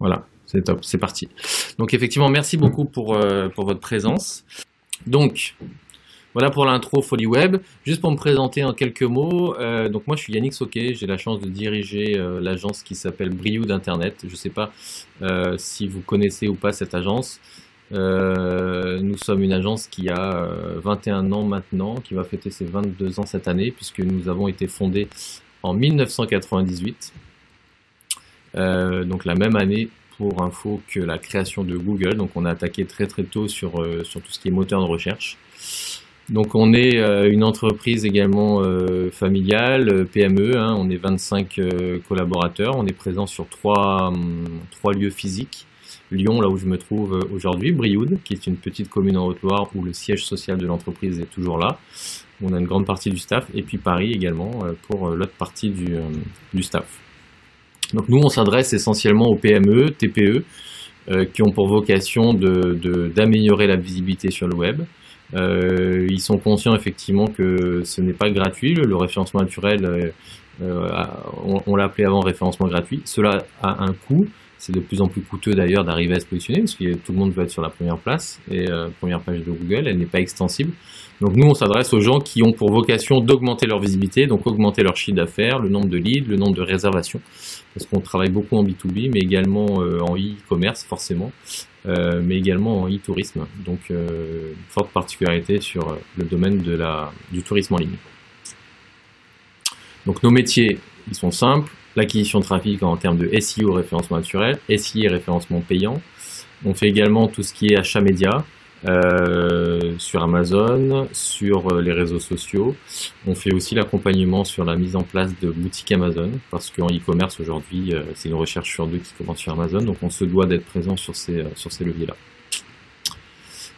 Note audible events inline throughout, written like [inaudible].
Voilà, c'est top, c'est parti. Donc effectivement, merci beaucoup pour, euh, pour votre présence. Donc, voilà pour l'intro Folie Web. Juste pour me présenter en quelques mots, euh, donc moi je suis Yannick Soquet, j'ai la chance de diriger euh, l'agence qui s'appelle Briou d'Internet. Je ne sais pas si vous connaissez ou pas cette agence. nous sommes une agence qui a 21 ans maintenant, qui va fêter ses 22 ans cette année, puisque nous avons été fondés en 1998. Donc la même année pour info que la création de Google. Donc on a attaqué très très tôt sur, euh, sur tout ce qui est moteur de recherche. Donc on est euh, une entreprise également euh, familiale, PME, hein. on est 25 collaborateurs, on est présent sur trois, hum, trois lieux physiques. Lyon, là où je me trouve aujourd'hui, Brioude, qui est une petite commune en Haute-Loire où le siège social de l'entreprise est toujours là. On a une grande partie du staff, et puis Paris également pour l'autre partie du, du staff. Donc nous, on s'adresse essentiellement aux PME, TPE, euh, qui ont pour vocation d'améliorer la visibilité sur le web. Euh, ils sont conscients effectivement que ce n'est pas gratuit, le, référencement naturel, euh, on, on l'a appelé avant référencement gratuit, cela a un coût, c'est de plus en plus coûteux d'ailleurs d'arriver à se positionner parce que tout le monde veut être sur la première place et euh, première page de Google, elle n'est pas extensible. Donc nous, on s'adresse aux gens qui ont pour vocation d'augmenter leur visibilité, donc augmenter leur chiffre d'affaires, le nombre de leads, le nombre de réservations, parce qu'on travaille beaucoup en B2B, mais également euh, en e-commerce forcément, euh, mais également en e-tourisme. Donc forte particularité sur le domaine de la, du tourisme en ligne. Donc nos métiers, ils sont simples, l'acquisition de trafic en termes de SEO, référencement naturel, SI référencement payant. On fait également tout ce qui est achat média euh, sur Amazon, sur euh, les réseaux sociaux. On fait aussi l'accompagnement sur la mise en place de boutiques Amazon parce qu'en e-commerce aujourd'hui, euh, c'est une recherche sur deux qui commence sur Amazon, donc on se doit d'être présent sur ces, sur ces leviers-là.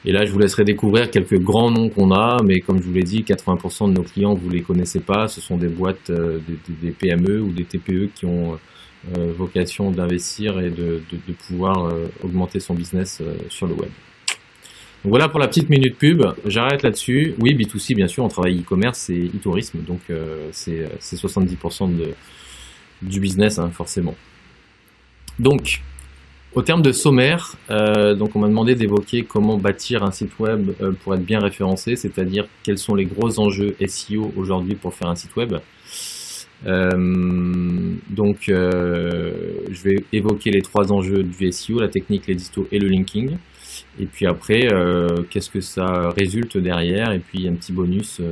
Et là, je vous laisserai découvrir quelques grands noms qu'on a, mais comme je vous l'ai dit, 80% de nos clients, vous ne les connaissez pas. Ce sont des boîtes, euh, des, PME ou des TPE qui ont euh, vocation d'investir et de, pouvoir euh, augmenter son business sur le web. Donc voilà pour la petite minute pub. J'arrête là-dessus. Oui, B2C, bien sûr, on travaille e-commerce et e-tourisme, donc c'est 70% du business, hein, forcément. Donc, au terme de sommaire, euh, donc on m'a demandé d'évoquer comment bâtir un site web euh, pour être bien référencé, c'est-à-dire quels sont les gros enjeux SEO aujourd'hui pour faire un site web. Euh, donc je vais évoquer les trois enjeux du SEO, la technique, l'édito et le linking. Et puis après, qu'est-ce que ça résulte derrière? Et puis un petit bonus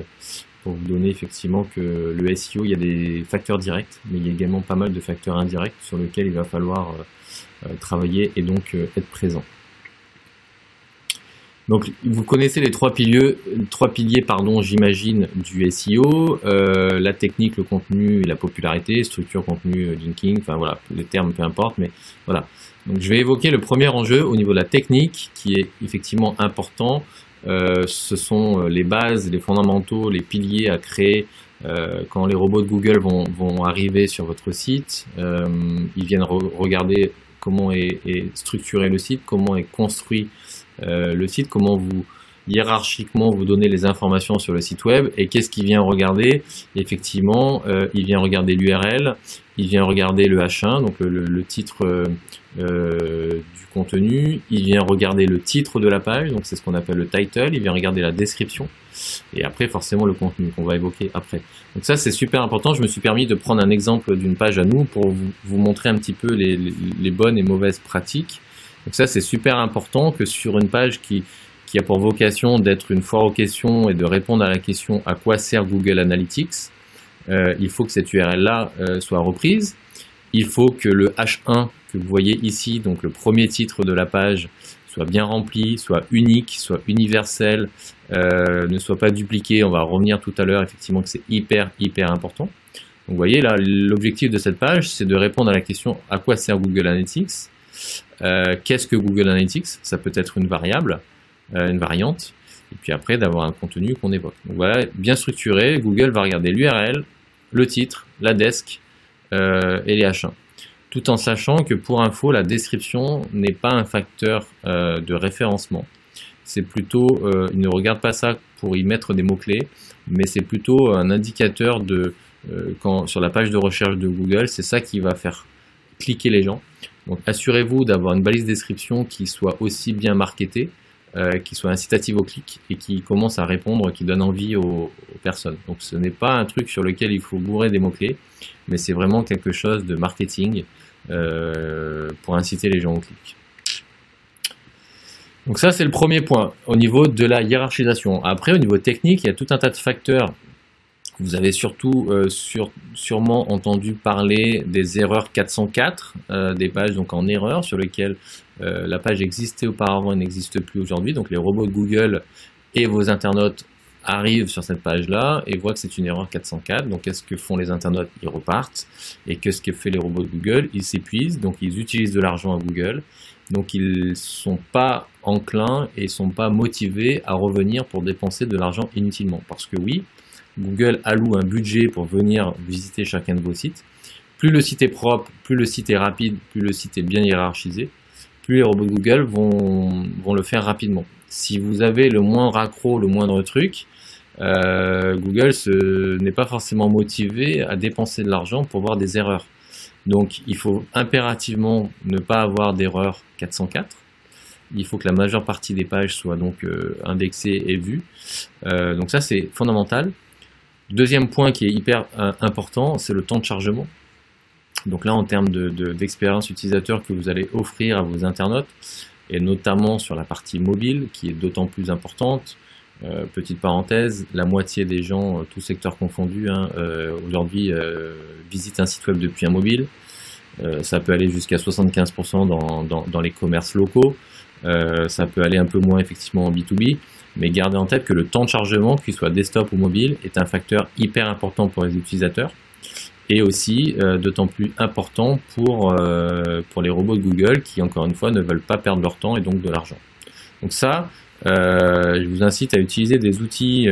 pour vous donner effectivement que le SEO, il y a des facteurs directs, mais il y a également pas mal de facteurs indirects sur lesquels il va falloir euh, travailler et donc euh, être présent. Donc, vous connaissez les trois piliers, trois piliers pardon, j'imagine, du SEO, euh, la technique, le contenu et la popularité, structure, contenu, linking, enfin voilà, les termes, peu importe, mais voilà. Donc, je vais évoquer le premier enjeu au niveau de la technique, qui est effectivement important. Ce sont les bases, les fondamentaux, les piliers à créer quand les robots de Google vont, arriver sur votre site. ils viennent regarder comment est, structuré le site, comment est construit euh, le site, comment vous hiérarchiquement vous donnez les informations sur le site web et qu'est-ce qu'il vient regarder? Effectivement, euh, il vient regarder l'URL, il vient regarder le H1, donc le, titre euh, du contenu, il vient regarder le titre de la page, donc c'est ce qu'on appelle le title, il vient regarder la description. Et après forcément le contenu qu'on va évoquer après. Donc ça c'est super important, je me suis permis de prendre un exemple d'une page à nous pour vous, montrer un petit peu les bonnes et mauvaises pratiques. Donc ça c'est super important que sur une page qui qui a pour vocation d'être une foire aux questions et de répondre à la question à quoi sert Google Analytics, euh, il faut que cette URL-là euh, soit reprise. Il faut que le H1 que vous voyez ici, donc le premier titre de la page, soit bien rempli, soit unique, soit universel, euh, ne soit pas dupliqué. On va revenir tout à l'heure, effectivement, que c'est hyper, hyper important. Donc vous voyez là, l'objectif de cette page, c'est de répondre à la question à quoi sert Google Analytics? Qu'est-ce que Google Analytics? Ça peut être une variable. Une variante, et puis après d'avoir un contenu qu'on évoque. Donc voilà, bien structuré, Google va regarder l'URL, le titre, la desk euh, et les H1. Tout en sachant que pour info, la description n'est pas un facteur euh, de référencement. C'est plutôt, il ne regarde pas ça pour y mettre des mots-clés, mais c'est plutôt un indicateur de, quand, sur la page de recherche de Google, c'est ça qui va faire cliquer les gens. Donc assurez-vous d'avoir une balise description qui soit aussi bien marketée, euh, qui soit incitative au clic et qui commence à répondre, qui donne envie aux, personnes. Donc ce n'est pas un truc sur lequel il faut bourrer des mots-clés, mais c'est vraiment quelque chose de marketing euh, pour inciter les gens au clic. Donc ça c'est le premier point au niveau de la hiérarchisation. Après au niveau technique, il y a tout un tas de facteurs vous avez surtout euh, sûrement entendu parler des erreurs 404, euh, des pages donc en erreur sur lesquelles euh, la page existait auparavant et n'existe plus aujourd'hui. Donc les robots de Google et vos internautes arrivent sur cette page-là et voient que c'est une erreur 404. Donc qu'est-ce que font les internautes? Ils repartent. Et qu'est-ce que fait les robots de Google? Ils s'épuisent, donc ils utilisent de l'argent à Google. Donc ils sont pas enclins et sont pas motivés à revenir pour dépenser de l'argent inutilement. Parce que oui, Google alloue un budget pour venir visiter chacun de vos sites. Plus le site est propre, plus le site est rapide, plus le site est bien hiérarchisé, plus les robots Google vont, vont le faire rapidement. Si vous avez le moindre accro, le moindre truc, euh, Google n'est pas forcément motivé à dépenser de l'argent pour voir des erreurs. Donc il faut impérativement ne pas avoir d'erreur 404. Il faut que la majeure partie des pages soient donc euh, indexées et vues. Euh, donc ça c'est fondamental. Deuxième point qui est hyper euh, important, c'est le temps de chargement. Donc là, en termes d'expérience utilisateur que vous allez offrir à vos internautes, et notamment sur la partie mobile, qui est d'autant plus importante. Euh, petite parenthèse, la moitié des gens, euh, tous secteurs confondus, hein, aujourd'hui visitent un site web depuis un mobile. ça peut aller jusqu'à 75% dans, dans, les commerces locaux. Ça peut aller un peu moins effectivement en B2B. Mais gardez en tête que le temps de chargement, qu'il soit desktop ou mobile, est un facteur hyper important pour les utilisateurs et aussi euh, d'autant plus important pour, euh, pour les robots de Google qui, encore une fois, ne veulent pas perdre leur temps et donc de l'argent. Donc ça, euh, je vous incite à utiliser des outils,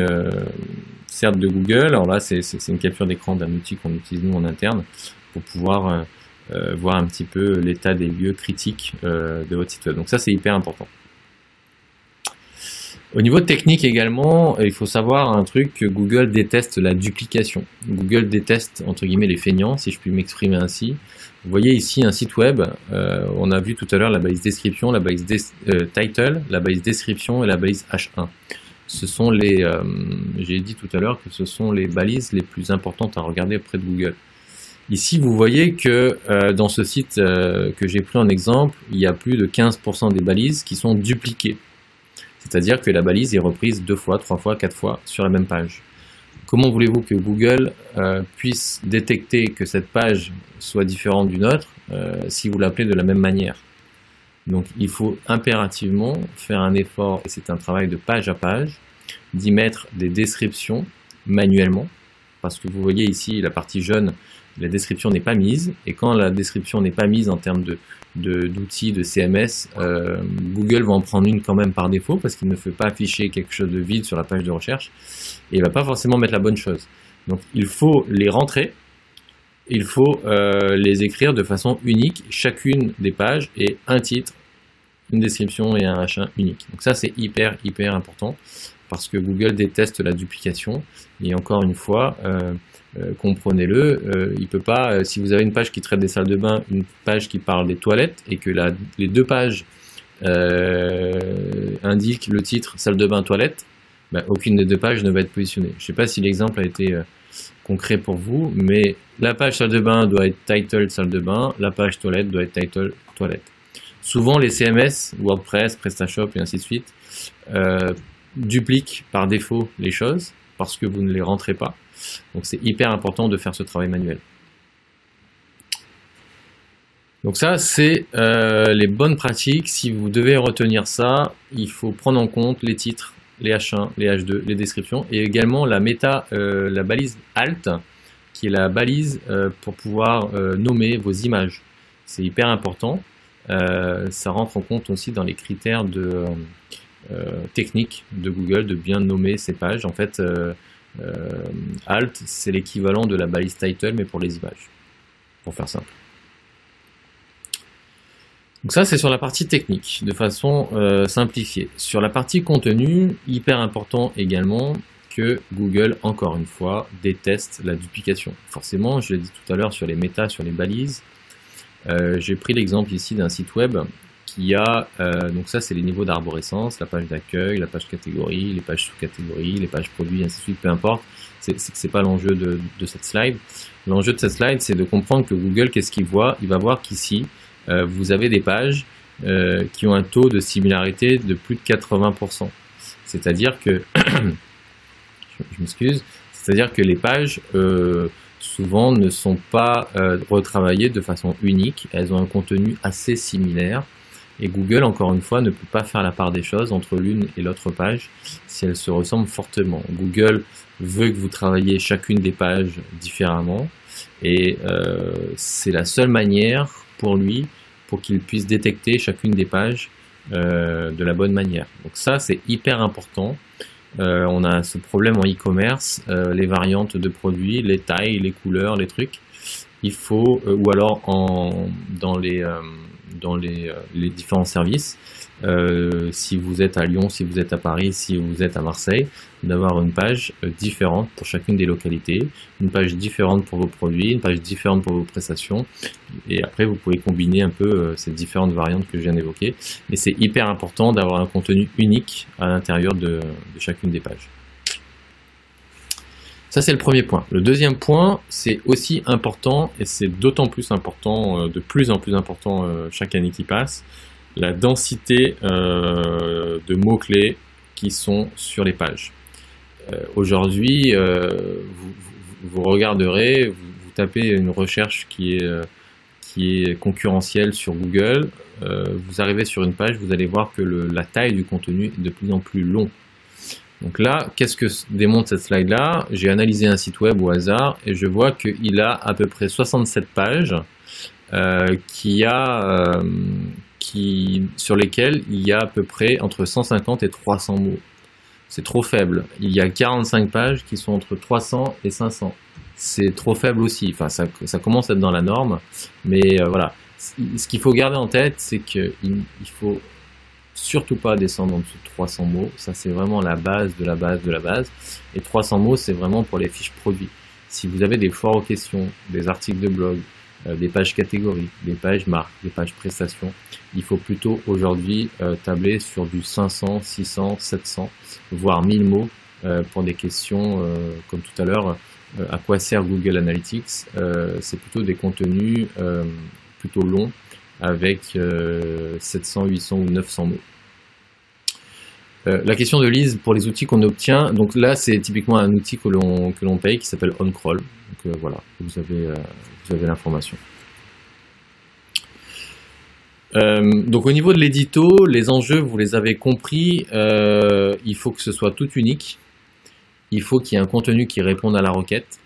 certes de Google, alors là c'est une capture d'écran d'un outil qu'on utilise nous en interne pour pouvoir voir un petit peu l'état des lieux critiques de votre site web. Donc ça c'est hyper important. Au niveau technique également, euh, il faut savoir un truc que Google déteste la duplication. Google déteste entre guillemets les feignants, si je puis m'exprimer ainsi. Vous voyez ici un site web, euh, on a vu tout à l'heure la balise description, la balise euh, title, la balise description et la balise H1. Ce sont les, j'ai dit tout à l'heure que ce sont les balises les plus importantes à regarder auprès de Google. Ici, vous voyez que dans ce site que j'ai pris en exemple, il y a plus de 15% des balises qui sont dupliquées. C'est-à-dire que la balise est reprise deux fois, trois fois, quatre fois sur la même page. Comment voulez-vous que Google euh, puisse détecter que cette page soit différente d'une autre euh, si vous l'appelez de la même manière? Donc il faut impérativement faire un effort, et c'est un travail de page à page, d'y mettre des descriptions manuellement, parce que vous voyez ici la partie jaune, la description n'est pas mise, et quand la description n'est pas mise en termes de d'outils de, CMS, Google va en prendre une quand même par défaut parce qu'il ne fait pas afficher quelque chose de vide sur la page de recherche et il va pas forcément mettre la bonne chose. Donc il faut les rentrer, il faut euh, les écrire de façon unique, chacune des pages et un titre, une description et un machin unique. Donc ça c'est hyper hyper important parce que Google déteste la duplication et encore une fois euh, euh, comprenez-le, euh, il peut pas, euh, si vous avez une page qui traite des salles de bain, une page qui parle des toilettes, et que les deux pages indiquent le titre salle de bain toilette, bah, aucune des deux pages ne va être positionnée. Je ne sais pas si l'exemple a été concret pour vous, mais la page salle de bain doit être title salle de bain, la page toilette doit être title toilette. Souvent les CMS, WordPress, PrestaShop et ainsi de suite, dupliquent par défaut les choses parce que vous ne les rentrez pas. Donc c'est hyper important de faire ce travail manuel. Donc ça, c'est euh, les bonnes pratiques. Si vous devez retenir ça, il faut prendre en compte les titres, les H1, les H2, les descriptions, et également la méta, euh, la balise Alt, qui est la balise euh, pour pouvoir nommer vos images. C'est hyper important. ça rentre en compte aussi dans les critères de technique de Google de bien nommer ces pages. En fait, alt, c'est l'équivalent de la balise title, mais pour les images, pour faire simple. Donc ça, c'est sur la partie technique, de façon euh, simplifiée. Sur la partie contenu, hyper important également que Google, encore une fois, déteste la duplication. Forcément, je l'ai dit tout à l'heure sur les méta, sur les balises, J'ai pris l'exemple ici d'un site web qui a, donc ça c'est les niveaux d'arborescence, la page d'accueil, la page catégorie, les pages sous-catégories, les pages produits, ainsi de suite, peu importe. C'est pas l'enjeu de, cette slide. L'enjeu de cette slide, c'est de comprendre que Google, qu'est-ce qu'il voit? Il va voir qu'ici, vous avez des pages euh, qui ont un taux de similarité de plus de 80%. C'est-à-dire que, [coughs] je, m'excuse, c'est-à-dire que les pages euh, souvent ne sont pas euh, retravaillées de façon unique, elles ont un contenu assez similaire. Et Google, encore une fois, ne peut pas faire la part des choses entre l'une et l'autre page si elles se ressemblent fortement. Google veut que vous travailliez chacune des pages différemment et c'est la seule manière pour lui pour qu'il puisse détecter chacune des pages euh, de la bonne manière. Donc ça, c'est hyper important. Euh, on a ce problème en e-commerce, euh, les variantes de produits, les tailles, les couleurs, les trucs. Il faut, ou alors en, dans les dans les, euh, les différents services. Euh, si vous êtes à Lyon, si vous êtes à Paris, si vous êtes à Marseille, d'avoir une page euh, différente pour chacune des localités, une page différente pour vos produits, une page différente pour vos prestations. Et après, vous pouvez combiner un peu ces différentes variantes que je viens d'évoquer. Mais c'est hyper important d'avoir un contenu unique à l'intérieur de chacune des pages. Ça, c'est le premier point. Le deuxième point, c'est aussi important, et c'est d'autant plus important, euh, de plus en plus important euh, chaque année qui passe, la densité euh, de mots-clés qui sont sur les pages. Aujourd'hui, vous, regarderez, vous, tapez une recherche qui est, qui est concurrentielle sur Google, vous arrivez sur une page, vous allez voir que la taille du contenu est de plus en plus long. Donc là, qu'est-ce que démontre cette slide-là? J'ai analysé un site web au hasard et je vois qu'il a à peu près 67 pages euh, euh, sur lesquelles il y a à peu près entre 150 et 300 mots. C'est trop faible. Il y a 45 pages qui sont entre 300 et 500. C'est trop faible aussi. Enfin, ça, commence à être dans la norme. Mais euh, voilà. Ce qu'il faut garder en tête, c'est qu'il il faut surtout pas descendre en dessous de 300 mots. Ça, c'est vraiment la base de la base de la base. Et 300 mots, c'est vraiment pour les fiches produits. Si vous avez des foires aux questions, des articles de blog, euh, des pages catégories, des pages marques, des pages prestations, il faut plutôt aujourd'hui euh, tabler sur du 500, 600, 700, voire 1000 mots euh, pour des questions comme tout à l'heure. à quoi sert Google Analytics C'est plutôt des contenus plutôt longs avec 700, 800 ou 900 mots. Euh, la question de Lise pour les outils qu'on obtient, donc là c'est typiquement un outil que l'on que l'on paye qui s'appelle OnCrawl. Donc euh, voilà, vous avez euh, vous avez l'information. donc au niveau de l'édito, les enjeux vous les avez compris. il faut que ce soit tout unique. Il faut qu'il y ait un contenu qui réponde à la requête.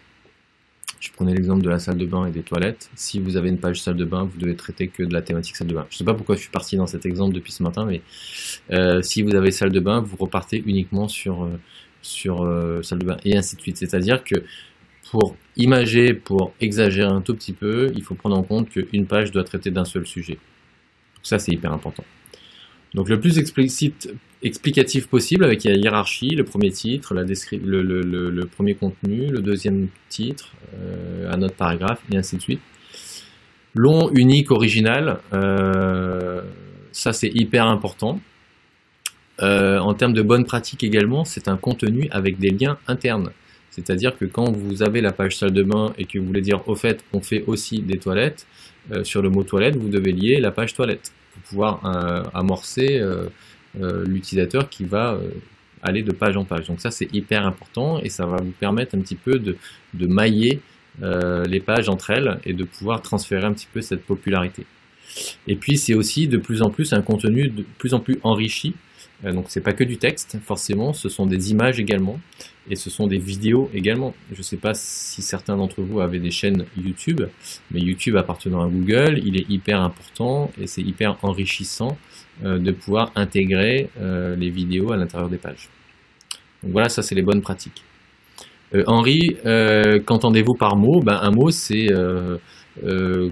Je prenais l'exemple de la salle de bain et des toilettes. Si vous avez une page salle de bain, vous devez traiter que de la thématique salle de bain. Je ne sais pas pourquoi je suis parti dans cet exemple depuis ce matin, mais euh, si vous avez salle de bain, vous repartez uniquement sur, euh, sur euh, salle de bain et ainsi de suite. C'est-à-dire que pour imager, pour exagérer un tout petit peu, il faut prendre en compte qu'une page doit traiter d'un seul sujet. Ça, c'est hyper important. Donc le plus explicite, explicatif possible avec la hiérarchie, le premier titre, la le, le, premier contenu, le deuxième titre, euh, un autre paragraphe, et ainsi de suite. Long, unique, original, euh, ça c'est hyper important. Euh, en termes de bonne pratique également, c'est un contenu avec des liens internes. C'est-à-dire que quand vous avez la page salle de bain et que vous voulez dire au fait on fait aussi des toilettes, sur le mot toilette, vous devez lier la page toilette pour pouvoir amorcer l'utilisateur qui va aller de page en page. Donc ça c'est hyper important et ça va vous permettre un petit peu de, mailler euh, les pages entre elles et de pouvoir transférer un petit peu cette popularité. Et puis c'est aussi de plus en plus un contenu de plus en plus enrichi. Euh, donc c'est pas que du texte forcément, ce sont des images également et ce sont des vidéos également. Je ne sais pas si certains d'entre vous avaient des chaînes YouTube, mais YouTube appartenant à Google, il est hyper important et c'est hyper enrichissant euh, de pouvoir intégrer les vidéos à l'intérieur des pages. Donc voilà, ça c'est les bonnes pratiques. Euh, Henri, euh, qu'entendez-vous par mot ben, Un mot, c'est, euh,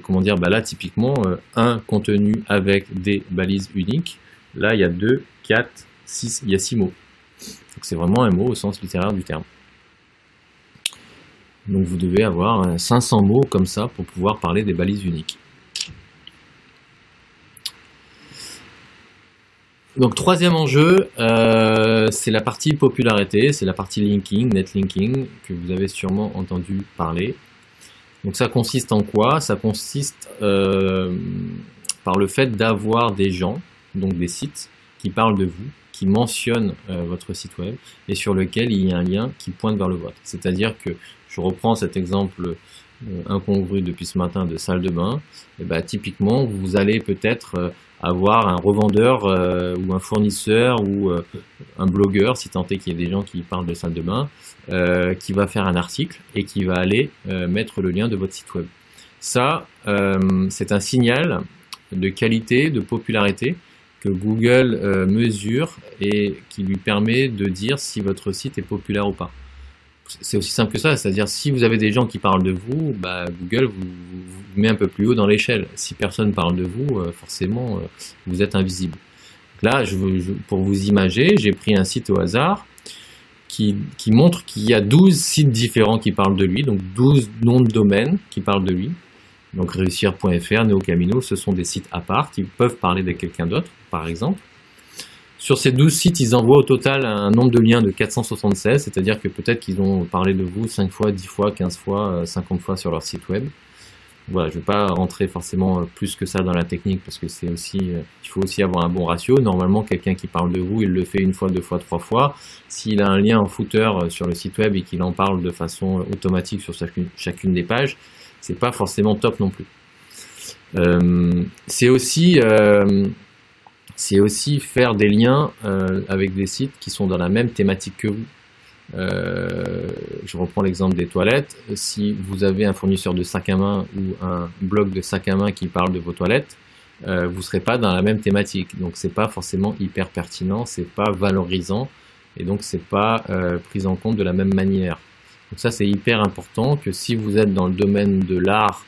comment dire, ben là typiquement, un contenu avec des balises uniques. Là, il y a deux, quatre, six, il y a six mots. Donc c'est vraiment un mot au sens littéraire du terme. Donc vous devez avoir 500 mots comme ça pour pouvoir parler des balises uniques. Donc troisième enjeu, euh, c'est la partie popularité, c'est la partie linking, netlinking, que vous avez sûrement entendu parler. Donc ça consiste en quoi? Ça consiste euh, par le fait d'avoir des gens, donc des sites, qui parlent de vous, qui mentionnent euh, votre site web et sur lequel il y a un lien qui pointe vers le vôtre. C'est-à-dire que je reprends cet exemple incongru depuis ce matin de salle de bain, et eh ben, typiquement vous allez peut-être avoir un revendeur euh, ou un fournisseur ou euh, un blogueur, si tant est qu'il y ait des gens qui parlent de salle de bain, euh, qui va faire un article et qui va aller mettre le lien de votre site web. Ça, c'est un signal de qualité, de popularité que Google mesure et qui lui permet de dire si votre site est populaire ou pas c'est aussi simple que ça, c'est-à-dire si vous avez des gens qui parlent de vous, bah, Google vous, met un peu plus haut dans l'échelle. Si personne parle de vous, euh, forcément, euh, vous êtes invisible. là, je, pour vous imager, j'ai pris un site au hasard qui, qui montre qu'il y a 12 sites différents qui parlent de lui, donc 12 noms de domaines qui parlent de lui. Donc réussir.fr, NeoCamino, ce sont des sites à part qui peuvent parler de quelqu'un d'autre, par exemple. Sur ces 12 sites, ils envoient au total un nombre de liens de 476, c'est-à-dire que peut-être qu'ils ont parlé de vous 5 fois, 10 fois, 15 fois, 50 euh, fois sur leur site web. Voilà, je ne vais pas rentrer forcément euh, plus que ça dans la technique parce que c'est aussi, euh, il faut aussi avoir un bon ratio. Normalement, quelqu'un qui parle de vous, il le fait une fois, deux fois, trois fois. S'il a un lien en footer sur le site web et qu'il en parle de façon automatique sur chacune, chacune des pages, c'est pas forcément top non plus. c'est aussi c'est aussi faire des liens euh, avec des sites qui sont dans la même thématique que vous. Euh, je reprends l'exemple des toilettes. Si vous avez un fournisseur de sac à main ou un blog de sac à main qui parle de vos toilettes, euh, vous ne serez pas dans la même thématique. Donc c'est pas forcément hyper pertinent, c'est pas valorisant et donc c'est pas pris en compte de la même manière. Donc ça c'est hyper important que si vous êtes dans le domaine de l'art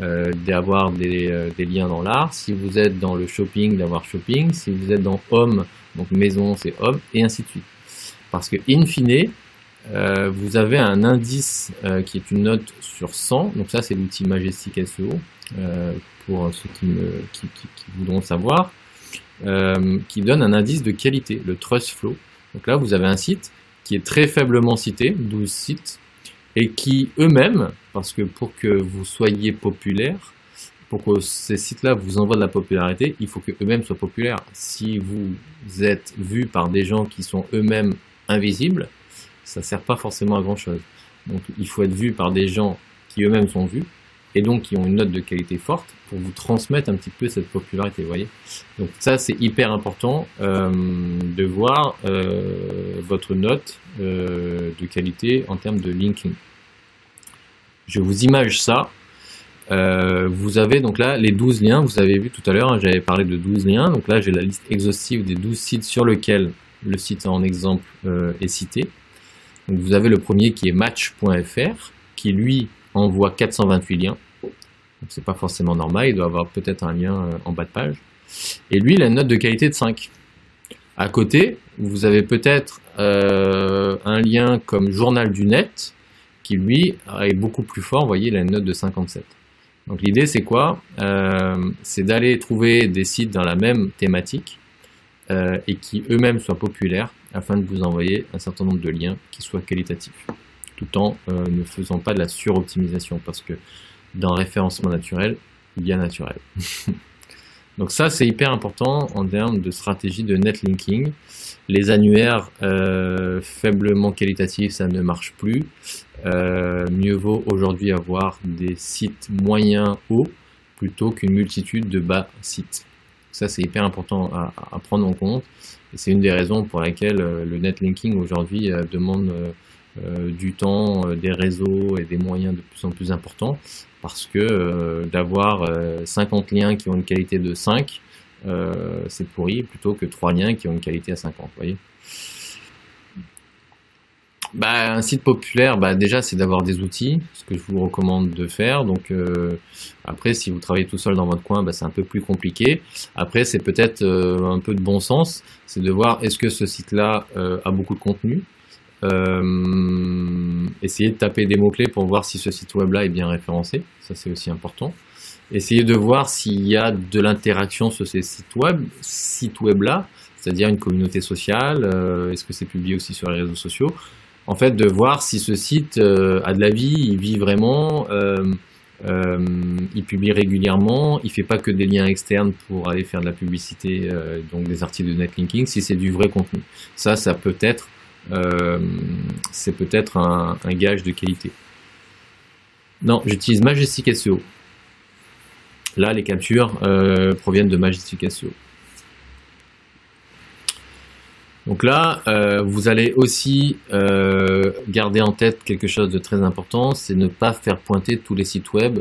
euh, d'avoir des, euh, des, liens dans l'art. Si vous êtes dans le shopping, d'avoir shopping. Si vous êtes dans home, donc maison, c'est home, et ainsi de suite. Parce que, in fine, euh, vous avez un indice euh, qui est une note sur 100. Donc ça, c'est l'outil Majestic SEO, pour ceux qui, me, qui, qui, qui voudront savoir, qui donne un indice de qualité, le Trust Flow. Donc là, vous avez un site qui est très faiblement cité, 12 sites, et qui eux-mêmes, parce que pour que vous soyez populaire, pour que ces sites-là vous envoient de la popularité, il faut que eux-mêmes soient populaires. Si vous êtes vu par des gens qui sont eux-mêmes invisibles, ça sert pas forcément à grand chose. Donc il faut être vu par des gens qui eux-mêmes sont vus et donc qui ont une note de qualité forte pour vous transmettre un petit peu cette popularité, vous voyez. Donc ça c'est hyper important euh, de voir euh, votre note euh, de qualité en termes de linking. Je vous image ça. vous avez donc là les 12 liens, vous avez vu tout à l'heure, hein, j'avais parlé de 12 liens, donc là j'ai la liste exhaustive des 12 sites sur lesquels le site en exemple est cité. Donc vous avez le premier qui est match.fr, qui lui envoie 428 liens c'est pas forcément normal, il doit avoir peut-être un lien euh, en bas de page. Et lui, il a une note de qualité de 5. À côté, vous avez peut-être euh, un lien comme Journal du Net, qui lui est beaucoup plus fort, vous voyez, il a une note de 57. Donc l'idée c'est quoi? Euh, C'est d'aller trouver des sites dans la même thématique et qui eux-mêmes soient populaires afin de vous envoyer un certain nombre de liens qui soient qualitatifs, tout en ne faisant pas de la suroptimisation parce que dans référencement naturel, bien naturel. [laughs] Donc ça, c'est hyper important en termes de stratégie de netlinking. Les annuaires euh, faiblement qualitatifs, ça ne marche plus. Euh, mieux vaut aujourd'hui avoir des sites moyens hauts plutôt qu'une multitude de bas sites. Ça, c'est hyper important à, prendre en compte. C'est une des raisons pour lesquelles euh, le netlinking aujourd'hui demande du temps, des réseaux et des moyens de plus en plus importants parce que euh, d'avoir 50 euh, liens qui ont une qualité de 5, euh, c'est pourri, plutôt que 3 liens qui ont une qualité à 50, voyez bah, un site populaire, bah, déjà, c'est d'avoir des outils, ce que je vous recommande de faire. Donc, après, si vous travaillez tout seul dans votre coin, bah, c'est un peu plus compliqué. Après, c'est peut-être un peu de bon sens, c'est de voir est-ce que ce site-là a beaucoup de contenu, euh, essayez de taper des mots-clés pour voir si ce site web-là est bien référencé. Ça, c'est aussi important. Essayez de voir s'il y a de l'interaction sur ces sites web, sites web-là. c'est-à-dire une communauté sociale, est-ce que c'est publié aussi sur les réseaux sociaux? En fait, de voir si ce site a de la vie, il vit vraiment, il publie régulièrement, il fait pas que des liens externes pour aller faire de la publicité, donc des articles de netlinking, si c'est du vrai contenu. Ça, ça peut être, c'est peut-être un, gage de qualité. Non, j'utilise Majestic SEO. Là, les captures euh, proviennent de Majestic SEO. Donc là, euh, vous allez aussi euh, garder en tête quelque chose de très important, c'est ne pas faire pointer tous les sites web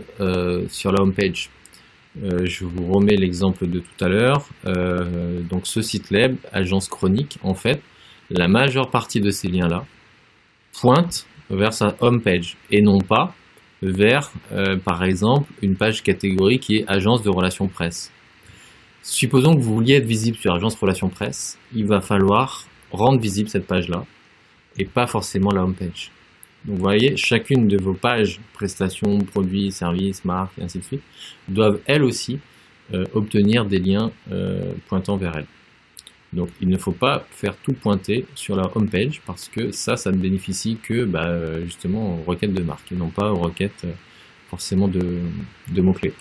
sur la home page. je vous remets l'exemple de tout à l'heure. donc ce site web, Agence Chronique, en fait, la majeure partie de ces liens-là pointent vers sa home page et non pas vers, euh, par exemple, une page catégorie qui est agence de relations presse. Supposons que vous vouliez être visible sur agence relations presse, il va falloir rendre visible cette page-là et pas forcément la home page. Donc vous voyez, chacune de vos pages, prestations, produits, services, marques, et ainsi de suite, doivent elles aussi euh, obtenir des liens euh, pointant vers elles. Donc il ne faut pas faire tout pointer sur la home page parce que ça, ça ne bénéficie que bah, justement aux requêtes de marque et non pas aux requêtes euh, forcément de, mots-clés.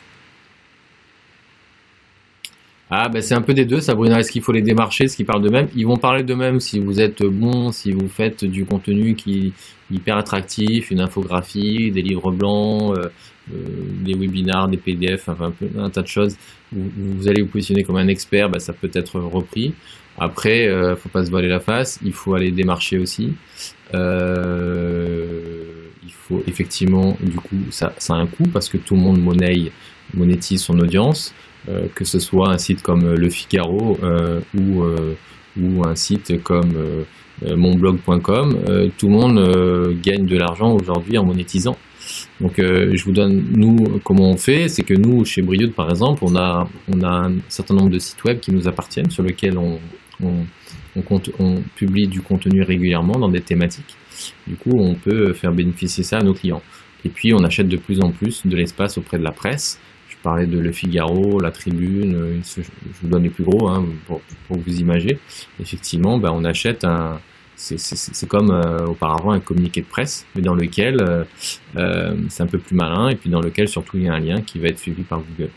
Ah bah c'est un peu des deux, Sabrina, est-ce qu'il faut les démarcher, ce qu'ils parlent d'eux-mêmes? Ils vont parler d'eux-mêmes si vous êtes bon, si vous faites du contenu qui est hyper attractif, une infographie, des livres blancs, euh, euh, des webinars, des PDF, enfin un, tas de choses. Vous, allez vous positionner comme un expert, bah, ça peut être repris. Après, euh, faut pas se voiler la face, il faut aller démarcher aussi. Euh, il faut effectivement, du coup, ça, a un coût parce que tout le monde monnaie, monétise son audience, que ce soit un site comme Le Figaro euh, ou, ou un site comme monblog.com, tout le monde gagne de l'argent aujourd'hui en monétisant. Donc je vous donne nous comment on fait, c'est que nous chez Brioude par exemple, on a on a un certain nombre de sites web qui nous appartiennent sur lesquels on, on, publie du contenu régulièrement dans des thématiques. Du coup, on peut faire bénéficier ça à nos clients. Et puis, on achète de plus en plus de l'espace auprès de la presse. Parlais de Le Figaro, La Tribune, je vous donne les plus gros hein, pour, vous imaginer. Effectivement, ben, on achète un, c'est comme euh, auparavant un communiqué de presse, mais dans lequel euh, euh, c'est un peu plus malin et puis dans lequel surtout il y a un lien qui va être suivi par Google.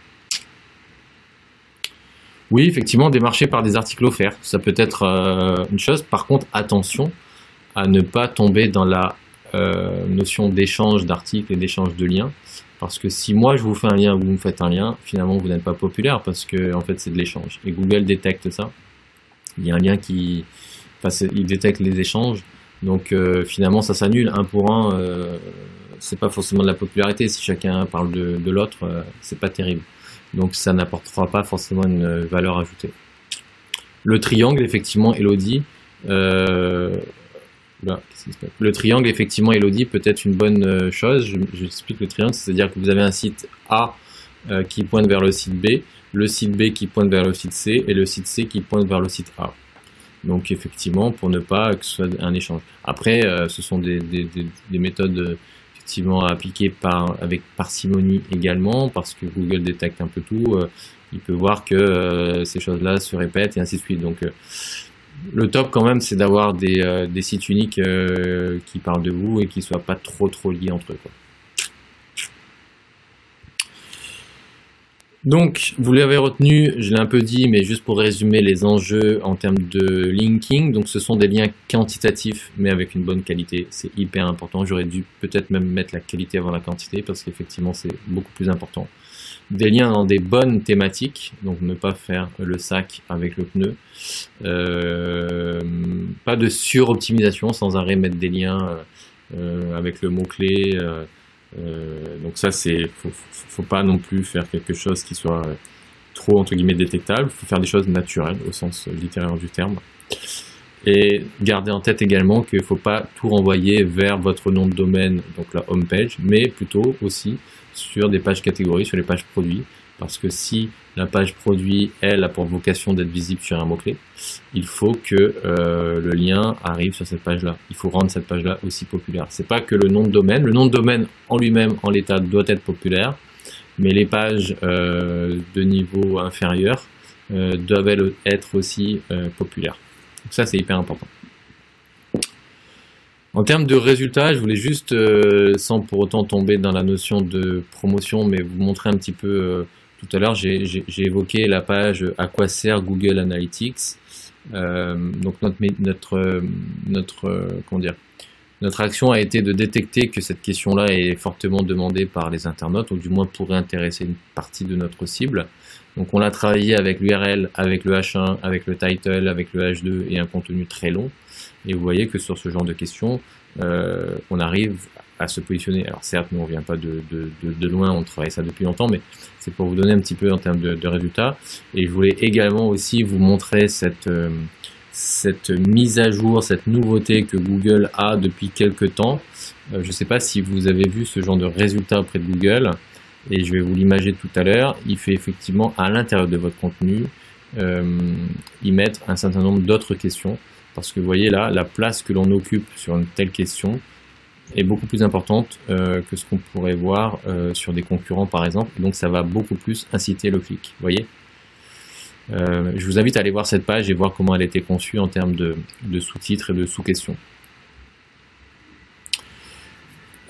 Oui, effectivement, démarcher par des articles offerts, ça peut être euh, une chose. Par contre, attention à ne pas tomber dans la euh, notion d'échange d'articles et d'échange de liens. Parce que si moi je vous fais un lien, vous me faites un lien, finalement vous n'êtes pas populaire parce que en fait c'est de l'échange. Et Google détecte ça. Il y a un lien qui, enfin, il détecte les échanges. Donc euh, finalement ça s'annule un pour un. c'est pas forcément de la popularité. Si chacun parle de, de l'autre, c'est pas terrible. Donc ça n'apportera pas forcément une valeur ajoutée. Le triangle, effectivement, Elodie. Euh, le triangle, effectivement, Elodie, peut être une bonne euh, chose. J'explique le triangle, c'est-à-dire que vous avez un site A euh, qui pointe vers le site B, le site B qui pointe vers le site C et le site C qui pointe vers le site A. Donc effectivement, pour ne pas que ce soit un échange. Après, ce sont des méthodes effectivement appliquer par, avec parcimonie également, parce que Google détecte un peu tout. Euh, il peut voir que euh, ces choses-là se répètent et ainsi de suite. Donc, euh, le top quand même, c'est d'avoir des, des, sites uniques qui parlent de vous et qui soient pas trop trop liés entre eux. Donc, vous l'avez retenu, je l'ai un peu dit, mais juste pour résumer les enjeux en termes de linking, donc ce sont des liens quantitatifs, mais avec une bonne qualité. C'est hyper important. J'aurais dû peut-être même mettre la qualité avant la quantité, parce qu'effectivement, c'est beaucoup plus important. Des liens dans des bonnes thématiques, donc ne pas faire le sac avec le pneu. Euh, pas de suroptimisation, sans arrêt mettre des liens euh, avec le mot-clé. Euh, donc ça, c'est faut, faut pas non plus faire quelque chose qui soit trop entre guillemets détectable. Faut faire des choses naturelles au sens littéraire du terme. Et garder en tête également qu'il ne faut pas tout renvoyer vers votre nom de domaine, donc la home page, mais plutôt aussi sur des pages catégories, sur les pages produits, parce que si la page produit, elle, a pour vocation d'être visible sur un mot-clé, il faut que euh, le lien arrive sur cette page-là. Il faut rendre cette page-là aussi populaire. C'est pas que le nom de domaine. Le nom de domaine en lui-même, en l'état, doit être populaire, mais les pages euh, de niveau inférieur doivent être aussi populaires. Donc ça, c'est hyper important. En termes de résultats, je voulais juste, sans pour autant tomber dans la notion de promotion, mais vous montrer un petit peu, tout à l'heure, j'ai évoqué la page à quoi sert Google Analytics. donc notre, notre, notre, comment dire, notre action a été de détecter que cette question-là est fortement demandée par les internautes, ou du moins pourrait intéresser une partie de notre cible. Donc on l'a travaillé avec l'URL, avec le H1, avec le title, avec le H2 et un contenu très long. Et vous voyez que sur ce genre de questions, euh, on arrive à se positionner. Alors certes, nous on vient pas de, loin, on travaille ça depuis longtemps, mais c'est pour vous donner un petit peu en termes de, résultats. Et je voulais également aussi vous montrer cette... Euh, cette mise à jour, cette nouveauté que Google a depuis quelques temps. Euh, je ne sais pas si vous avez vu ce genre de résultat auprès de Google, et je vais vous l'imager tout à l'heure. Il fait effectivement à l'intérieur de votre contenu euh, y mettre un certain nombre d'autres questions, parce que vous voyez là, la place que l'on occupe sur une telle question est beaucoup plus importante euh, que ce qu'on pourrait voir sur des concurrents par exemple, donc ça va beaucoup plus inciter le clic. Vous voyez? Euh, je vous invite à aller voir cette page et voir comment elle a été conçue en termes de, sous-titres et de sous-questions.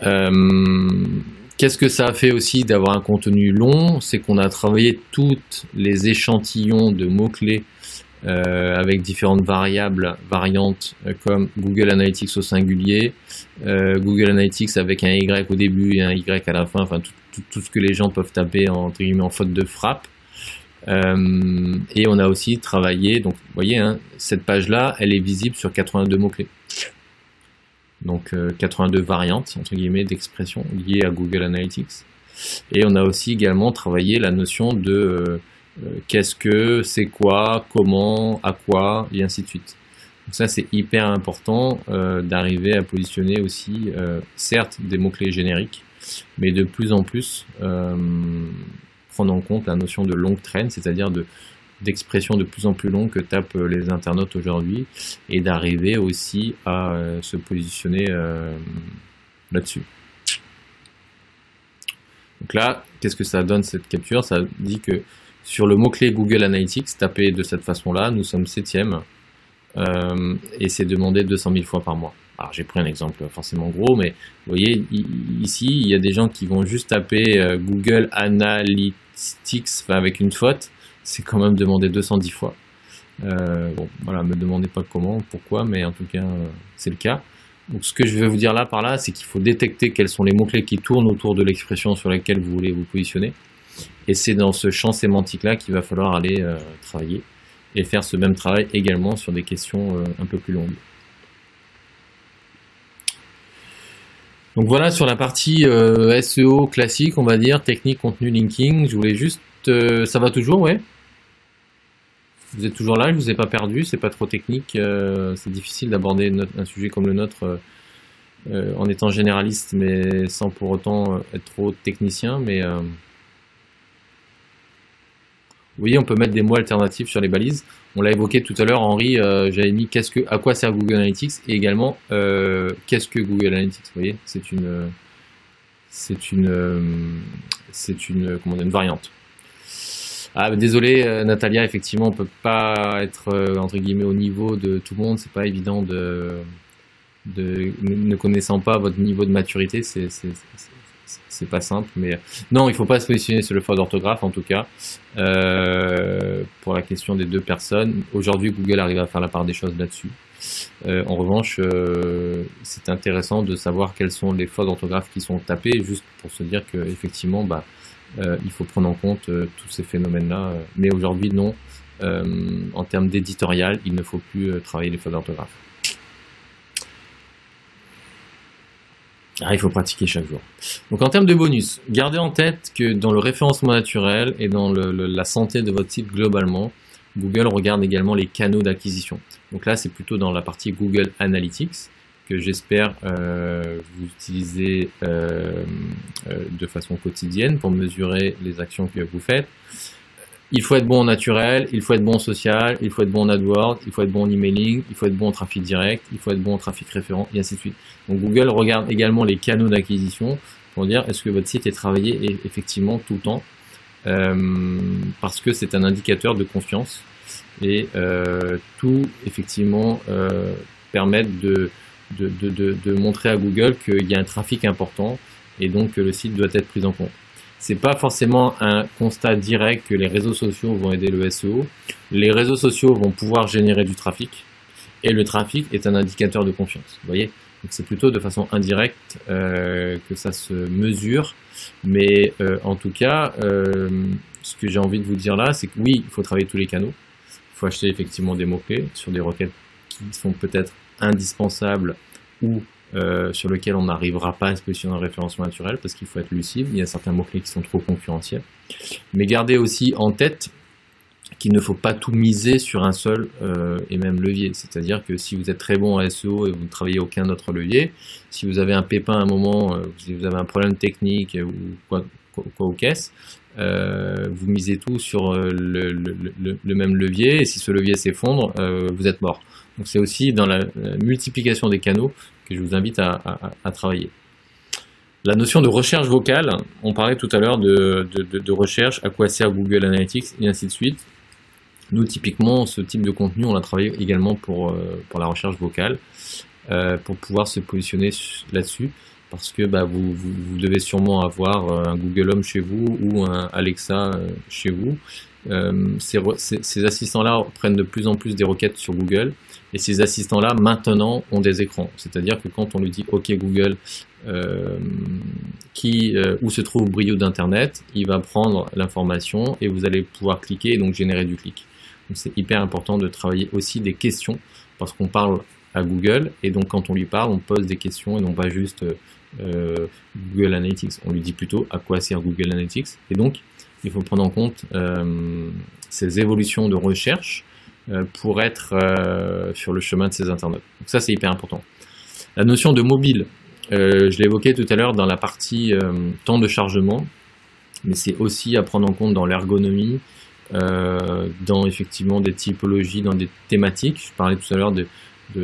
Euh, qu'est-ce que ça a fait aussi d'avoir un contenu long? C'est qu'on a travaillé toutes les échantillons de mots-clés euh, avec différentes variables, variantes comme Google Analytics au singulier, Google Analytics avec un Y au début et un Y à la fin, enfin tout, ce que les gens peuvent taper en, en faute de frappe. Euh, et on a aussi travaillé, donc vous voyez, hein, cette page-là, elle est visible sur 82 mots-clés. Donc 82 euh, variantes, entre guillemets, d'expressions liées à Google Analytics. Et on a aussi également travaillé la notion de euh, qu'est-ce que, c'est quoi, comment, à quoi, et ainsi de suite. Donc ça, c'est hyper important d'arriver à positionner aussi, certes, des mots-clés génériques, mais de plus en plus prendre en compte la notion de longue traîne, c'est-à-dire de d'expressions de plus en plus longues que tapent euh, les internautes aujourd'hui et d'arriver aussi à euh, se positionner euh, là-dessus. Donc là, qu'est-ce que ça donne cette capture? Ça dit que sur le mot-clé Google Analytics, tapé de cette façon-là, nous sommes septième et c'est demandé 200 000 fois par mois. Alors j'ai pris un exemple forcément gros, mais vous voyez ici, il y a des gens qui vont juste taper Google Analytics sticks avec une faute, c'est quand même demandé 210 fois. Euh, bon, voilà, me demandez pas comment, pourquoi, mais en tout cas, euh, c'est le cas. Donc, ce que je vais vous dire là par là, c'est qu'il faut détecter quels sont les mots-clés qui tournent autour de l'expression sur laquelle vous voulez vous positionner. Et c'est dans ce champ sémantique-là qu'il va falloir aller euh, travailler et faire ce même travail également sur des questions un peu plus longues. Donc voilà sur la partie euh, SEO classique, on va dire, technique, contenu, linking. Je voulais juste... Euh, ça va toujours, ouais Vous êtes toujours là, je vous ai pas perdu, c'est pas trop technique. Euh, c'est difficile d'aborder un sujet comme le nôtre en étant généraliste, mais sans pour autant être trop technicien. Mais oui, on peut mettre des mots alternatifs sur les balises. On l'a évoqué tout à l'heure, Henri, euh, j'avais mis qu'est-ce que, à quoi sert Google Analytics et également euh, qu'est-ce que Google Analytics. Vous voyez, c'est une, c'est une, c'est une, comment variante. Ah, désolé, euh, Natalia, effectivement, on peut pas être entre guillemets au niveau de tout le monde. C'est pas évident de, ne connaissant pas votre niveau de maturité, c'est pas simple, mais non, il faut pas se positionner sur le faute d'orthographe en tout cas. Euh, pour la question des deux personnes, aujourd'hui Google arrive à faire la part des choses là-dessus. Euh, en revanche, euh, c'est intéressant de savoir quelles sont les fautes d'orthographe qui sont tapées, juste pour se dire qu'effectivement, bah, il faut prendre en compte tous ces phénomènes-là. Mais aujourd'hui, non. en termes d'éditorial, il ne faut plus travailler les fautes d'orthographe. Ah, il faut pratiquer chaque jour. Donc en termes de bonus, gardez en tête que dans le référencement naturel et dans la santé de votre site globalement, Google regarde également les canaux d'acquisition. Donc là, c'est plutôt dans la partie Google Analytics que j'espère euh, vous utiliser euh, euh, de façon quotidienne pour mesurer les actions que vous faites il faut être bon en naturel, il faut être bon en social, il faut être bon en AdWords, il faut être bon en emailing, il faut être bon en trafic direct, il faut être bon en trafic référent, et ainsi de suite. Donc Google regarde également les canaux d'acquisition pour dire est-ce que votre site est travaillé effectivement tout le temps? parce que c'est un indicateur de confiance et tout effectivement permet de de, de, montrer à Google qu'il y a un trafic important et donc que le site doit être pris en compte. C'est pas forcément un constat direct que les réseaux sociaux vont aider le SEO. Les réseaux sociaux vont pouvoir générer du trafic et le trafic est un indicateur de confiance. Vous voyez? Donc c'est plutôt de façon indirecte euh, que ça se mesure. Mais euh, en tout cas, euh, ce que j'ai envie de vous dire là, c'est que oui, il faut travailler tous les canaux. Il faut acheter effectivement des mots-clés sur des requêtes qui sont peut-être indispensables ou euh, sur lequel on n'arrivera pas à se positionner en référencement naturel parce qu'il faut être lucide. Il y a certains mots-clés qui sont trop concurrentiels. Mais gardez aussi en tête qu'il ne faut pas tout miser sur un seul euh, et même levier. C'est-à-dire que si vous êtes très bon en SEO et vous ne travaillez aucun autre levier, si vous avez un pépin à un moment, euh, si vous avez un problème technique ou quoi, quoi, quoi caisse, vous misez tout sur le, même levier et si ce levier s'effondre, vous êtes mort. Donc c'est aussi dans la multiplication des canaux que je vous invite à, travailler. La notion de recherche vocale, on parlait tout à l'heure de, recherche, à quoi sert Google Analytics et ainsi de suite. Nous, typiquement, ce type de contenu, on l'a travaillé également pour, euh, pour la recherche vocale, euh, pour pouvoir se positionner là-dessus, parce que bah, vous, vous, devez sûrement avoir euh, un Google Home chez vous ou un Alexa chez vous. ces, ces assistants-là prennent de plus en plus des requêtes sur Google et ces assistants-là, maintenant, ont des écrans. C'est-à-dire que quand on lui dit OK Google, euh, qui, euh, où se trouve Brio d'Internet, il va prendre l'information et vous allez pouvoir cliquer et donc générer du clic. Donc c'est hyper important de travailler aussi des questions parce qu'on parle à Google et donc quand on lui parle, on pose des questions et non pas juste euh, Google Analytics. On lui dit plutôt à quoi sert Google Analytics? Et donc il faut prendre en compte ces évolutions de recherche euh, pour être euh, sur le chemin de ces internautes. Donc ça, c'est hyper important. La notion de mobile, euh, je l'évoquais tout à l'heure dans la partie temps de chargement, mais c'est aussi à prendre en compte dans l'ergonomie, dans effectivement des typologies, dans des thématiques. Je parlais tout à l'heure de,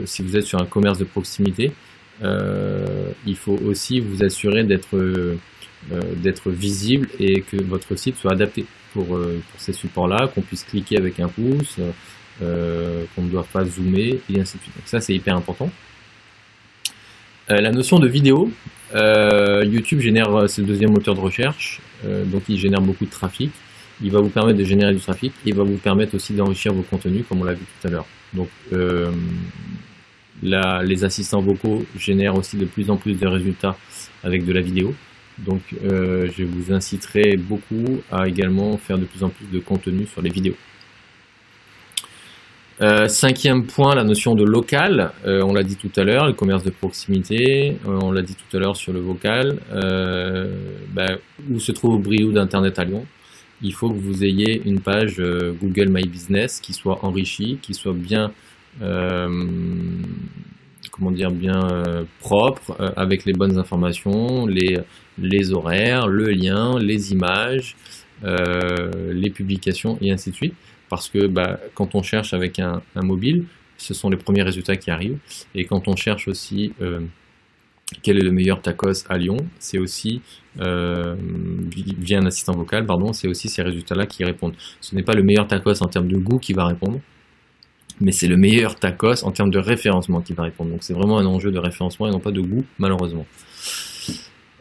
si vous êtes sur un commerce de proximité, il faut aussi vous assurer d'être visible et que votre site soit adapté pour ces supports-là, qu'on puisse cliquer avec un pouce, euh, qu'on ne doit pas zoomer, et ainsi de suite. Donc ça, c'est hyper important. Euh, la notion de vidéo, euh, YouTube génère, c'est le deuxième moteur de recherche, donc il génère beaucoup de trafic. Il va vous permettre de générer du trafic, et il va vous permettre aussi d'enrichir vos contenus, comme on l'a vu tout à l'heure. Donc les assistants vocaux génèrent aussi de plus en plus de résultats avec de la vidéo. Donc je vous inciterai beaucoup à également faire de plus en plus de contenu sur les vidéos. Euh, cinquième point, la notion de local. Euh, on l'a dit tout à l'heure, le commerce de proximité. Euh, on l'a dit tout à l'heure sur le vocal. Ben, où se trouve Brio d'Internet à Lyon? Il faut que vous ayez une page Google My Business qui soit enrichie, qui soit bien, comment dire, bien propre, avec les bonnes informations, les horaires, le lien, les images, les publications et ainsi de suite parce que bah, quand on cherche avec un, mobile, ce sont les premiers résultats qui arrivent. Et quand on cherche aussi euh, quel est le meilleur tacos à Lyon, c'est aussi euh, via un assistant vocal, pardon, c'est aussi ces résultats-là qui répondent. Ce n'est pas le meilleur tacos en termes de goût qui va répondre, mais c'est le meilleur tacos en termes de référencement qui va répondre. Donc c'est vraiment un enjeu de référencement et non pas de goût, malheureusement.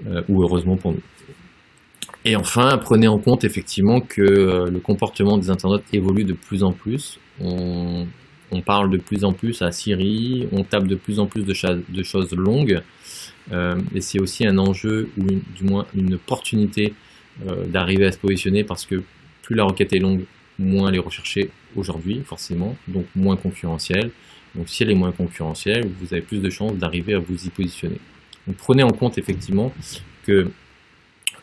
Euh, ou heureusement pour nous. Et enfin, prenez en compte effectivement que euh, le comportement des internautes évolue de plus en plus. On, parle de plus en plus à Siri, on tape de plus en plus de, de choses longues. Euh, et c'est aussi un enjeu ou du moins une opportunité euh, d'arriver à se positionner parce que plus la requête est longue, moins elle est recherchée aujourd'hui, forcément, donc moins concurrentielle. Donc si elle est moins concurrentielle, vous avez plus de chances d'arriver à vous y positionner. Donc prenez en compte effectivement que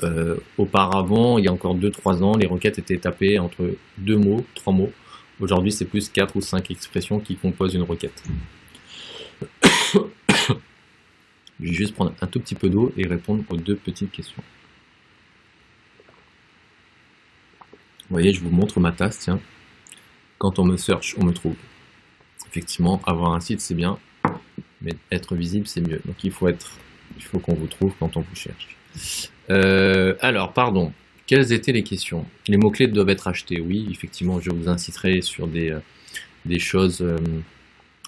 euh, auparavant, il y a encore 2-3 ans, les requêtes étaient tapées entre deux mots, trois mots. Aujourd'hui, c'est plus 4 ou 5 expressions qui composent une requête. [coughs] je vais juste prendre un tout petit peu d'eau et répondre aux deux petites questions. Vous voyez, je vous montre ma tasse, tiens. Quand on me search, on me trouve. Effectivement, avoir un site, c'est bien, mais être visible, c'est mieux. Donc il faut être, il faut qu'on vous trouve quand on vous cherche. Euh, alors, pardon. quelles étaient les questions? Les mots-clés doivent être achetés, oui, effectivement, je vous inciterai sur des, euh, choses euh,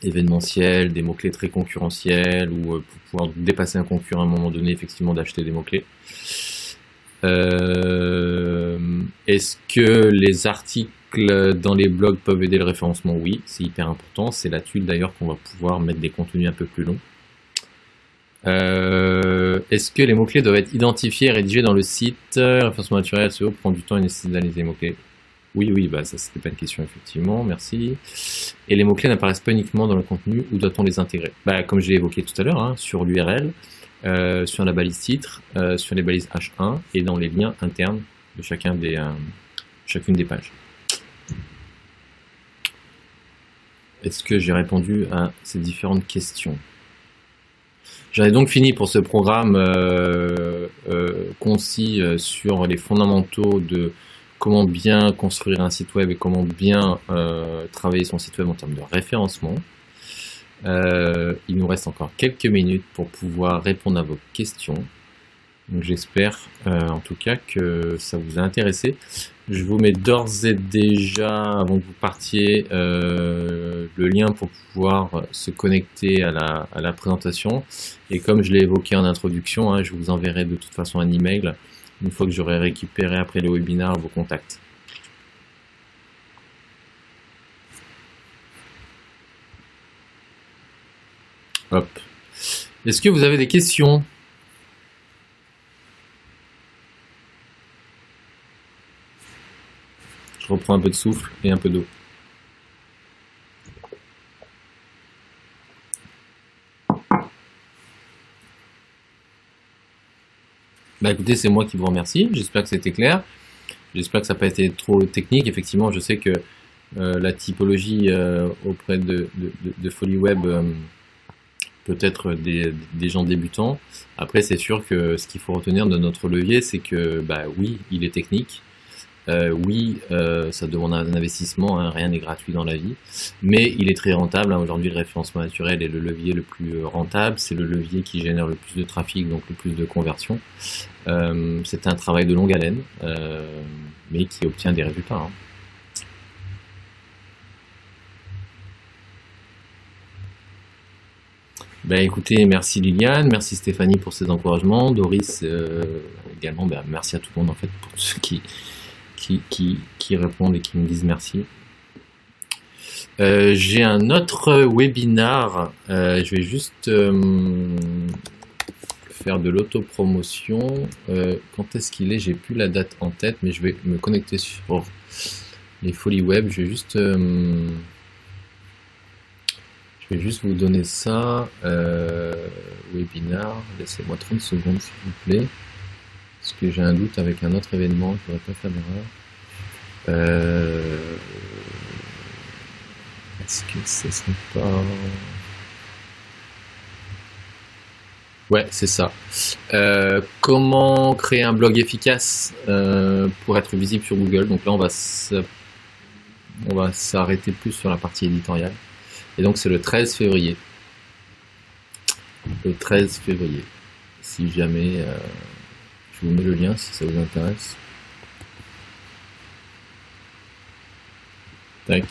événementielles, des mots-clés très concurrentiels, ou pour pouvoir dépasser un concurrent à un moment donné, effectivement, d'acheter des mots-clés. Est-ce que les articles dans les blogs peuvent aider le référencement? Oui, c'est hyper important. C'est là-dessus d'ailleurs qu'on va pouvoir mettre des contenus un peu plus longs. Euh, est-ce que les mots-clés doivent être identifiés et rédigés dans le site? Référencement naturel SEO prend du temps et nécessite d'analyser les mots-clés. Oui, oui, bah ça c'était pas une question effectivement, merci. Et les mots-clés n'apparaissent pas uniquement dans le contenu, ou doit-on les intégrer? Bah, Comme j'ai évoqué tout à l'heure, hein, sur l'URL, euh, sur la balise titre, euh, sur les balises H1 et dans les liens internes de chacun des, chacune des pages. Est-ce que j'ai répondu à ces différentes questions? J'en ai donc fini pour ce programme euh, euh, concis euh, sur les fondamentaux de comment bien construire un site web et comment bien travailler son site web en termes de référencement. il nous reste encore quelques minutes pour pouvoir répondre à vos questions. J'espère en tout cas que ça vous a intéressé. Je vous mets d'ores et déjà, avant que vous partiez, euh, le lien pour pouvoir se connecter à la, présentation. Et comme je l'ai évoqué en introduction, hein, je vous enverrai de toute façon un email une fois que j'aurai récupéré après le webinaire vos contacts. Hop. Est-ce que vous avez des questions? Reprends un peu de souffle et un peu d'eau. Bah écoutez, c'est moi qui vous remercie. J'espère que c'était clair. J'espère que ça n'a pas été trop technique. Effectivement, je sais que euh, la typologie euh, auprès de, de, Web euh, peut être des, des, gens débutants. Après, c'est sûr que ce qu'il faut retenir de notre levier, c'est que bah oui, il est technique. Euh, oui, euh, ça demande un investissement, hein, rien n'est gratuit dans la vie, mais il est très rentable. Hein. Aujourd'hui, le référencement naturel est le levier le plus euh, rentable, c'est le levier qui génère le plus de trafic, donc le plus de conversion. c'est un travail de longue haleine, mais qui obtient des résultats. Hein. Ben merci Liliane, merci Stéphanie pour ces encouragements, Doris également, ben, merci à tout le monde en fait pour ceux qui, qui, répondent et qui me disent merci. Euh, j'ai un autre webinar. Euh, je vais juste euh, faire de l'autopromotion. quand est-ce qu'il est, J'ai plus la date en tête, mais je vais me connecter sur les folies web. Je vais juste, je vais juste vous donner ça. webinar. Laissez-moi 30 secondes, s'il vous plaît. Parce que j'ai un doute avec un autre événement, je ne pas faire d'erreur. Euh... Est-ce que ce serait pas... Ouais, c'est ça. Euh, comment créer un blog efficace euh, pour être visible sur Google? Donc là, on va on va s'arrêter plus sur la partie éditoriale. Et donc, c'est le 13 février. Le 13 février. Si jamais... je vous mets le lien si ça vous intéresse. Tac.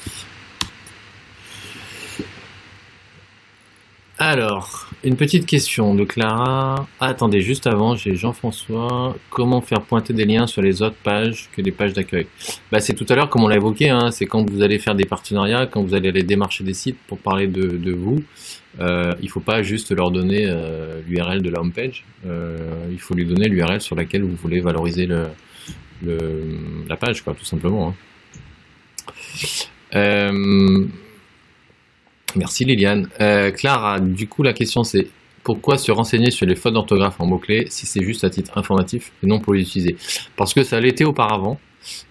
Alors, une petite question de Clara. Attendez, juste avant, j'ai Jean-François. Comment faire pointer des liens sur les autres pages que les pages d'accueil? Bah, C'est tout à l'heure, comme on l'a évoqué, hein, c'est quand vous allez faire des partenariats, quand vous allez aller démarcher des sites pour parler de, vous. Euh, il ne faut pas juste leur donner euh, l'URL de la homepage. Euh, il faut lui donner l'URL sur laquelle vous voulez valoriser la page, quoi, tout simplement. Hein. Merci Liliane. Euh, Clara, du coup la question c'est pourquoi se renseigner sur les fautes d'orthographe en mots-clés si c'est juste à titre informatif et non pour les utiliser? Parce que ça l'était auparavant.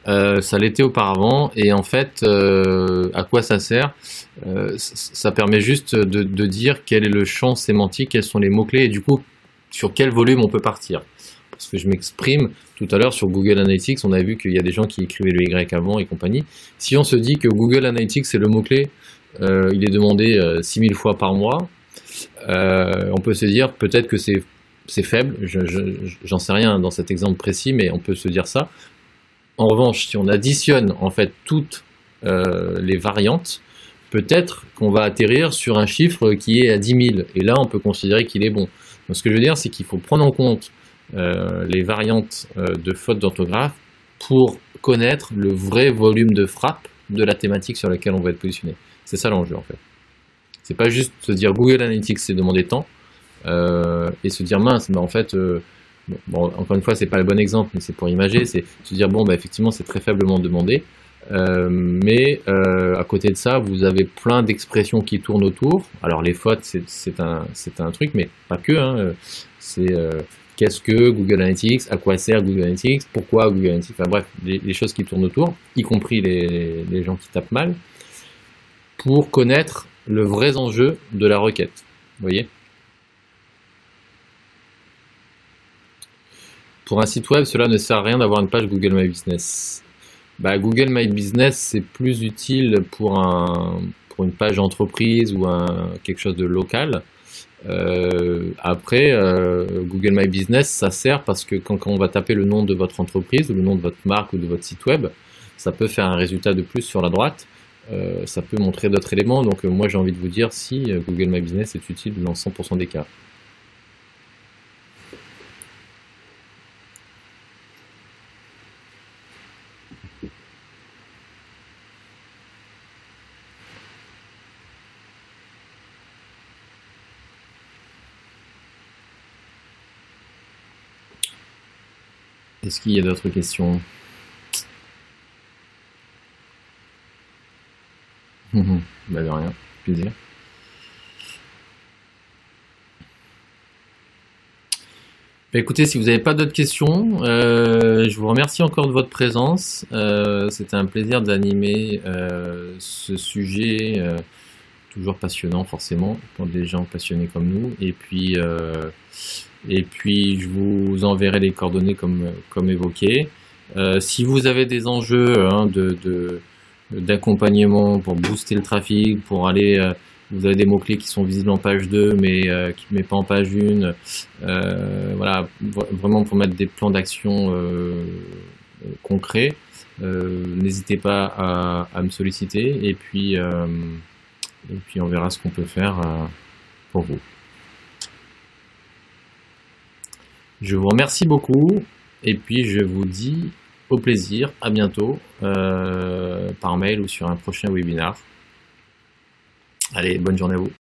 Euh, ça l'était auparavant et en fait euh, à quoi ça sert? Ça permet juste de, dire quel est le champ sémantique, quels sont les mots-clés et du coup sur quel volume on peut partir. Parce que je m'exprime tout à l'heure sur Google Analytics, on a vu qu'il y a des gens qui écrivaient le Y avant et compagnie. Si on se dit que Google Analytics c'est le mot-clé il est demandé 6000 euh, fois par mois. Euh, on peut se dire peut-être que c'est faible, j'en sais rien dans cet exemple précis, mais on peut se dire ça. En revanche, si on additionne en fait toutes euh, les variantes, peut-être qu'on va atterrir sur un chiffre qui est à 10 000, et là on peut considérer qu'il est bon. Ce que je veux dire, c'est qu'il faut prendre en compte euh, les variantes euh, de fautes d'orthographe pour connaître le vrai volume de frappe de la thématique sur laquelle on va être positionné. C'est ça l'enjeu en fait. C'est pas juste se dire Google Analytics c'est demander tant euh, et se dire mince, mais en fait, euh, encore une fois, c'est pas le bon exemple, mais c'est pour imager, c'est se dire bon, bah, effectivement, c'est très faiblement demandé. Euh, mais à côté de ça, vous avez plein d'expressions qui tournent autour. Alors les fautes, c'est un, un truc, mais pas que. Hein. C'est qu'est-ce que Google Analytics, à quoi sert Google Analytics, pourquoi Google Analytics, enfin bref, les, choses qui tournent autour, y compris les, les, gens qui tapent mal, pour connaître le vrai enjeu de la requête. Vous voyez? Pour un site web, cela ne sert à rien d'avoir une page Google My Business. Bah, Google My Business, c'est plus utile pour, un, pour une page entreprise ou un, quelque chose de local. Euh, après, euh, Google My Business, ça sert parce que quand, on va taper le nom de votre entreprise ou le nom de votre marque ou de votre site web, ça peut faire un résultat de plus sur la droite. Euh, ça peut montrer d'autres éléments. Donc moi j'ai envie de vous dire si Google My Business est utile dans 100% des cas. Est-ce qu'il y a d'autres questions? Bah de rien, plaisir. Bah écoutez, si vous n'avez pas d'autres questions, euh, je vous remercie encore de votre présence. Euh, C'était un plaisir d'animer euh, ce sujet toujours passionnant forcément pour des gens passionnés comme nous. Et puis, et puis je vous enverrai les coordonnées comme, comme évoqué. Si vous avez des enjeux hein, de, d'accompagnement pour booster le trafic, pour aller, euh, vous avez des mots-clés qui sont visibles en page 2 mais qui ne pas en page 1, voilà, vraiment pour mettre des plans d'action concrets, n'hésitez pas à, à, me solliciter et puis et puis on verra ce qu'on peut faire euh, pour vous. Je vous remercie beaucoup et puis je vous dis au plaisir, à bientôt euh, par mail ou sur un prochain webinar. Allez, bonne journée à vous.